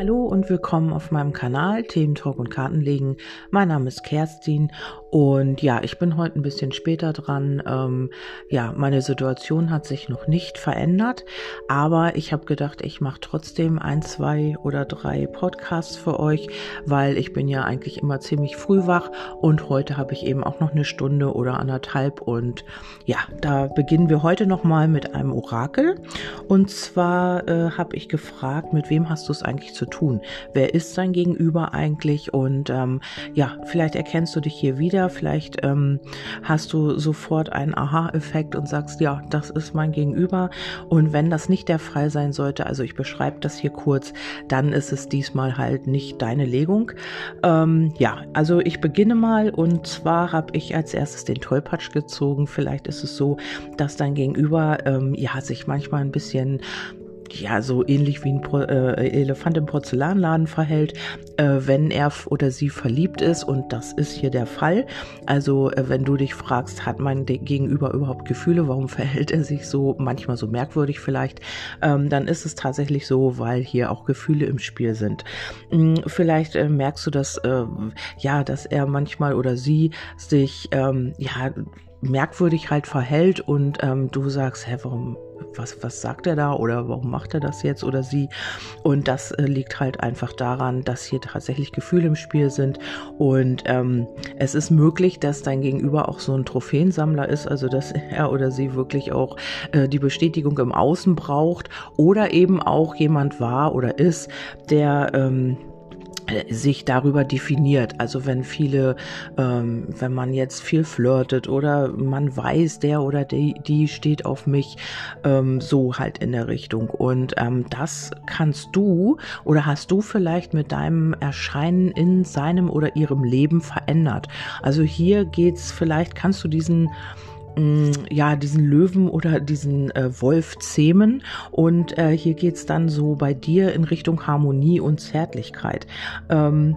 Hallo und willkommen auf meinem Kanal Themen Talk und Kartenlegen. Mein Name ist Kerstin und ja, ich bin heute ein bisschen später dran. Ähm, ja, meine Situation hat sich noch nicht verändert, aber ich habe gedacht, ich mache trotzdem ein, zwei oder drei Podcasts für euch, weil ich bin ja eigentlich immer ziemlich früh wach und heute habe ich eben auch noch eine Stunde oder anderthalb und ja, da beginnen wir heute noch mal mit einem Orakel und zwar äh, habe ich gefragt, mit wem hast du es eigentlich zu tun? Wer ist sein Gegenüber eigentlich? Und ähm, ja, vielleicht erkennst du dich hier wieder wieder. Vielleicht ähm, hast du sofort einen Aha-Effekt und sagst, ja, das ist mein Gegenüber. Und wenn das nicht der Fall sein sollte, also ich beschreibe das hier kurz, dann ist es diesmal halt nicht deine Legung. Ähm, ja, also ich beginne mal und zwar habe ich als erstes den Tollpatsch gezogen. Vielleicht ist es so, dass dein Gegenüber ähm, ja sich manchmal ein bisschen ja so ähnlich wie ein Pro äh, Elefant im Porzellanladen verhält, äh, wenn er oder sie verliebt ist und das ist hier der Fall. Also äh, wenn du dich fragst, hat mein Gegenüber überhaupt Gefühle, warum verhält er sich so manchmal so merkwürdig vielleicht, ähm, dann ist es tatsächlich so, weil hier auch Gefühle im Spiel sind. Hm, vielleicht äh, merkst du, dass äh, ja, dass er manchmal oder sie sich ähm, ja merkwürdig halt verhält und ähm, du sagst, hä, warum was, was sagt er da oder warum macht er das jetzt oder sie? Und das äh, liegt halt einfach daran, dass hier tatsächlich Gefühle im Spiel sind. Und ähm, es ist möglich, dass dein Gegenüber auch so ein Trophäensammler ist, also dass er oder sie wirklich auch äh, die Bestätigung im Außen braucht oder eben auch jemand war oder ist, der ähm, sich darüber definiert. Also wenn viele, ähm, wenn man jetzt viel flirtet oder man weiß, der oder die, die steht auf mich, ähm, so halt in der Richtung. Und ähm, das kannst du oder hast du vielleicht mit deinem Erscheinen in seinem oder ihrem Leben verändert. Also hier geht's, vielleicht kannst du diesen ja, diesen Löwen oder diesen äh, Wolf zähmen. Und äh, hier geht's dann so bei dir in Richtung Harmonie und Zärtlichkeit. Ähm,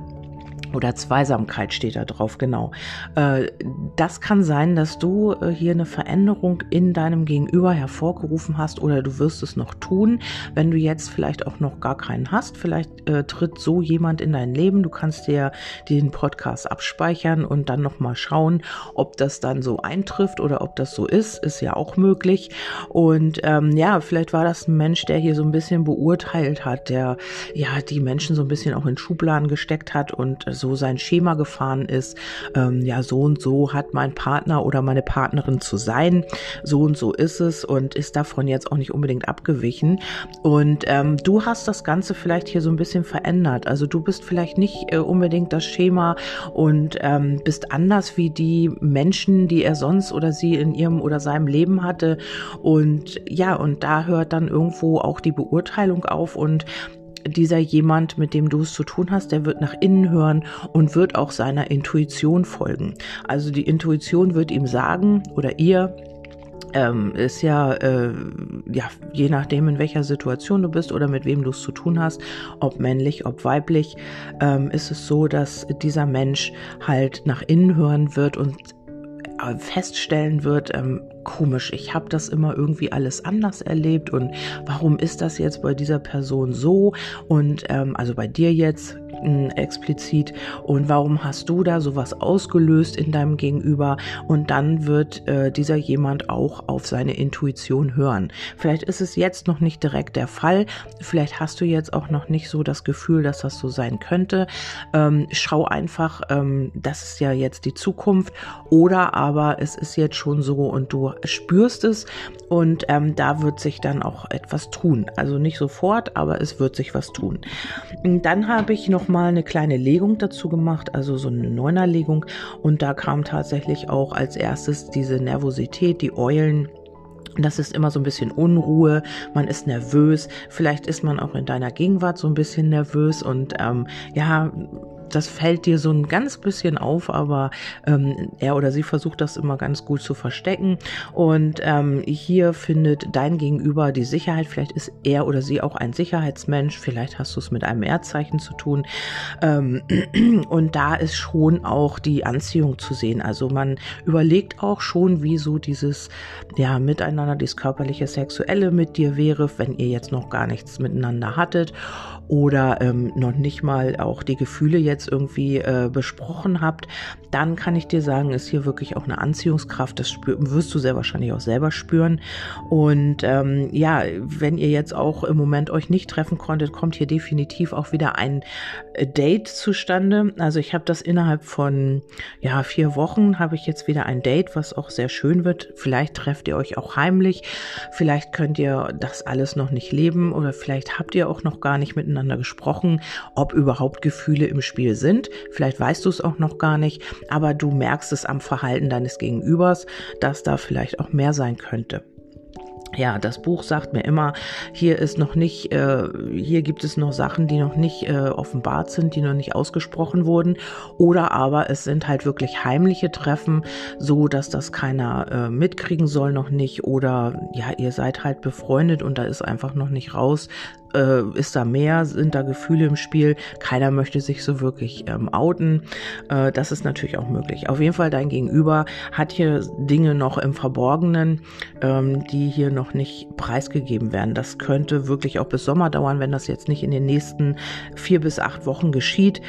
oder Zweisamkeit steht da drauf, genau. Äh, das kann sein, dass du äh, hier eine Veränderung in deinem Gegenüber hervorgerufen hast oder du wirst es noch tun, wenn du jetzt vielleicht auch noch gar keinen hast. Vielleicht äh, tritt so jemand in dein Leben. Du kannst dir den Podcast abspeichern und dann nochmal schauen, ob das dann so eintrifft oder ob das so ist. Ist ja auch möglich. Und ähm, ja, vielleicht war das ein Mensch, der hier so ein bisschen beurteilt hat, der ja die Menschen so ein bisschen auch in Schubladen gesteckt hat und so so sein Schema gefahren ist, ähm, ja, so und so hat mein Partner oder meine Partnerin zu sein, so und so ist es und ist davon jetzt auch nicht unbedingt abgewichen. Und ähm, du hast das Ganze vielleicht hier so ein bisschen verändert. Also du bist vielleicht nicht äh, unbedingt das Schema und ähm, bist anders wie die Menschen, die er sonst oder sie in ihrem oder seinem Leben hatte. Und ja, und da hört dann irgendwo auch die Beurteilung auf und dieser jemand, mit dem du es zu tun hast, der wird nach innen hören und wird auch seiner Intuition folgen. Also die Intuition wird ihm sagen oder ihr, ähm, ist ja, äh, ja, je nachdem, in welcher Situation du bist oder mit wem du es zu tun hast, ob männlich, ob weiblich, ähm, ist es so, dass dieser Mensch halt nach innen hören wird und äh, feststellen wird, ähm, komisch, ich habe das immer irgendwie alles anders erlebt. Und warum ist das jetzt bei dieser Person so? Und ähm, also bei dir jetzt äh, explizit und warum hast du da sowas ausgelöst in deinem Gegenüber und dann wird äh, dieser jemand auch auf seine Intuition hören. Vielleicht ist es jetzt noch nicht direkt der Fall, vielleicht hast du jetzt auch noch nicht so das Gefühl, dass das so sein könnte. Ähm, schau einfach, ähm, das ist ja jetzt die Zukunft oder aber es ist jetzt schon so und du spürst es und ähm, da wird sich dann auch etwas tun. Also nicht sofort, aber es wird sich was tun. Dann habe ich noch mal eine kleine Legung dazu gemacht, also so eine Neunerlegung. Und da kam tatsächlich auch als erstes diese Nervosität, die Eulen. Das ist immer so ein bisschen Unruhe, man ist nervös, vielleicht ist man auch in deiner Gegenwart so ein bisschen nervös und ähm, ja, das fällt dir so ein ganz bisschen auf, aber ähm, er oder sie versucht das immer ganz gut zu verstecken. Und ähm, hier findet dein Gegenüber die Sicherheit. Vielleicht ist er oder sie auch ein Sicherheitsmensch. Vielleicht hast du es mit einem Erdzeichen zu tun. Ähm, und da ist schon auch die Anziehung zu sehen. Also man überlegt auch schon, wie so dieses ja miteinander, dieses körperliche, sexuelle mit dir wäre, wenn ihr jetzt noch gar nichts miteinander hattet oder ähm, noch nicht mal auch die Gefühle jetzt irgendwie äh, besprochen habt, dann kann ich dir sagen, ist hier wirklich auch eine Anziehungskraft. Das spür, wirst du sehr wahrscheinlich auch selber spüren. Und ähm, ja, wenn ihr jetzt auch im Moment euch nicht treffen konntet, kommt hier definitiv auch wieder ein äh, Date zustande. Also ich habe das innerhalb von ja vier Wochen habe ich jetzt wieder ein Date, was auch sehr schön wird. Vielleicht trefft ihr euch auch heimlich. Vielleicht könnt ihr das alles noch nicht leben oder vielleicht habt ihr auch noch gar nicht miteinander miteinander gesprochen, ob überhaupt Gefühle im Spiel sind. Vielleicht weißt du es auch noch gar nicht, aber du merkst es am Verhalten deines Gegenübers, dass da vielleicht auch mehr sein könnte. Ja, das Buch sagt mir immer, hier ist noch nicht, äh, hier gibt es noch Sachen, die noch nicht äh, offenbart sind, die noch nicht ausgesprochen wurden, oder aber es sind halt wirklich heimliche Treffen, so dass das keiner äh, mitkriegen soll noch nicht, oder ja, ihr seid halt befreundet und da ist einfach noch nicht raus, äh, ist da mehr, sind da Gefühle im Spiel, keiner möchte sich so wirklich ähm, outen. Äh, das ist natürlich auch möglich. Auf jeden Fall dein Gegenüber hat hier Dinge noch im Verborgenen, ähm, die hier noch nicht preisgegeben werden. Das könnte wirklich auch bis Sommer dauern, wenn das jetzt nicht in den nächsten vier bis acht Wochen geschieht.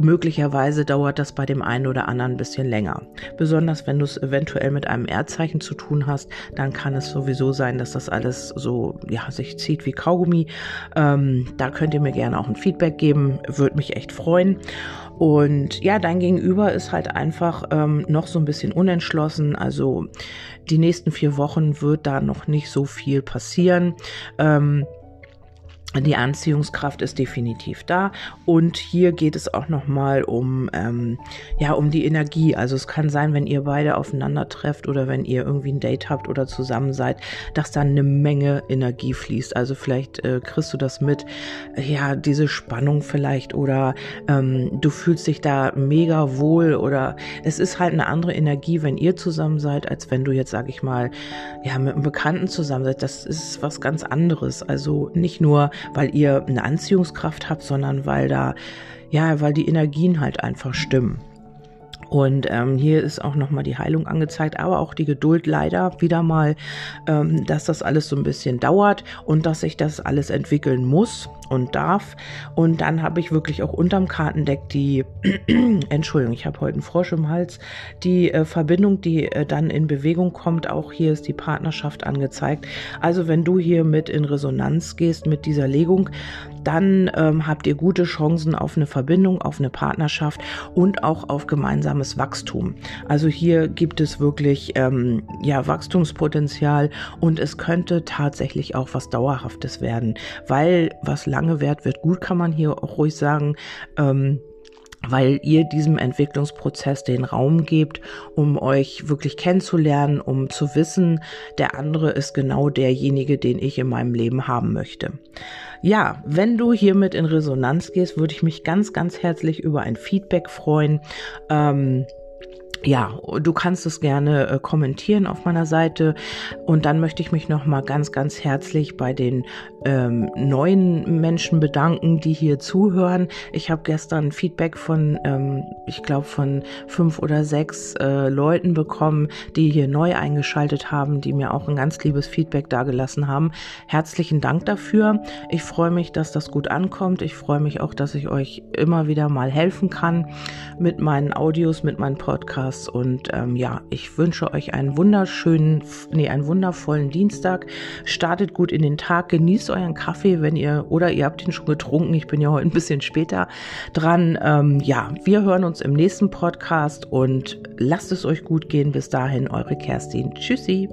Möglicherweise dauert das bei dem einen oder anderen ein bisschen länger. Besonders wenn du es eventuell mit einem Erdzeichen zu tun hast, dann kann es sowieso sein, dass das alles so ja, sich zieht wie Kaugummi. Ähm, da könnt ihr mir gerne auch ein Feedback geben, würde mich echt freuen. Und ja, dein Gegenüber ist halt einfach ähm, noch so ein bisschen unentschlossen. Also die nächsten vier Wochen wird da noch nicht so viel passieren. Ähm, die Anziehungskraft ist definitiv da und hier geht es auch noch mal um ähm, ja um die Energie. Also es kann sein, wenn ihr beide aufeinander trefft oder wenn ihr irgendwie ein Date habt oder zusammen seid, dass dann eine Menge Energie fließt. Also vielleicht äh, kriegst du das mit, ja diese Spannung vielleicht oder ähm, du fühlst dich da mega wohl oder es ist halt eine andere Energie, wenn ihr zusammen seid, als wenn du jetzt sag ich mal ja mit einem Bekannten zusammen seid. Das ist was ganz anderes. Also nicht nur weil ihr eine Anziehungskraft habt, sondern weil da, ja, weil die Energien halt einfach stimmen. Und ähm, hier ist auch nochmal die Heilung angezeigt, aber auch die Geduld leider wieder mal, ähm, dass das alles so ein bisschen dauert und dass sich das alles entwickeln muss und darf. Und dann habe ich wirklich auch unterm Kartendeck die, Entschuldigung, ich habe heute einen Frosch im Hals, die äh, Verbindung, die äh, dann in Bewegung kommt. Auch hier ist die Partnerschaft angezeigt. Also wenn du hier mit in Resonanz gehst mit dieser Legung, dann ähm, habt ihr gute Chancen auf eine Verbindung, auf eine Partnerschaft und auch auf gemeinsames Wachstum. Also hier gibt es wirklich ähm, ja Wachstumspotenzial und es könnte tatsächlich auch was Dauerhaftes werden, weil was lang lange währt, wird gut, kann man hier auch ruhig sagen. Ähm, weil ihr diesem Entwicklungsprozess den Raum gebt, um euch wirklich kennenzulernen, um zu wissen, der andere ist genau derjenige, den ich in meinem Leben haben möchte. Ja, wenn du hiermit in Resonanz gehst, würde ich mich ganz, ganz herzlich über ein Feedback freuen. Ähm, ja, du kannst es gerne äh, kommentieren auf meiner Seite. Und dann möchte ich mich nochmal ganz, ganz herzlich bei den ähm, neuen Menschen bedanken, die hier zuhören. Ich habe gestern Feedback von, ähm, ich glaube, von fünf oder sechs äh, Leuten bekommen, die hier neu eingeschaltet haben, die mir auch ein ganz liebes Feedback dagelassen haben. Herzlichen Dank dafür. Ich freue mich, dass das gut ankommt. Ich freue mich auch, dass ich euch immer wieder mal helfen kann mit meinen Audios, mit meinen Podcasts Podcasts. Und ähm, ja, ich wünsche euch einen wunderschönen, nee, einen wundervollen Dienstag. Startet gut in den Tag, genießt euren Kaffee, wenn ihr, oder ihr habt ihn schon getrunken. Ich bin ja heute ein bisschen später dran. Ähm, ja, wir hören uns im nächsten Podcast und lasst es euch gut gehen. Bis dahin, eure Kerstin. Tschüssi.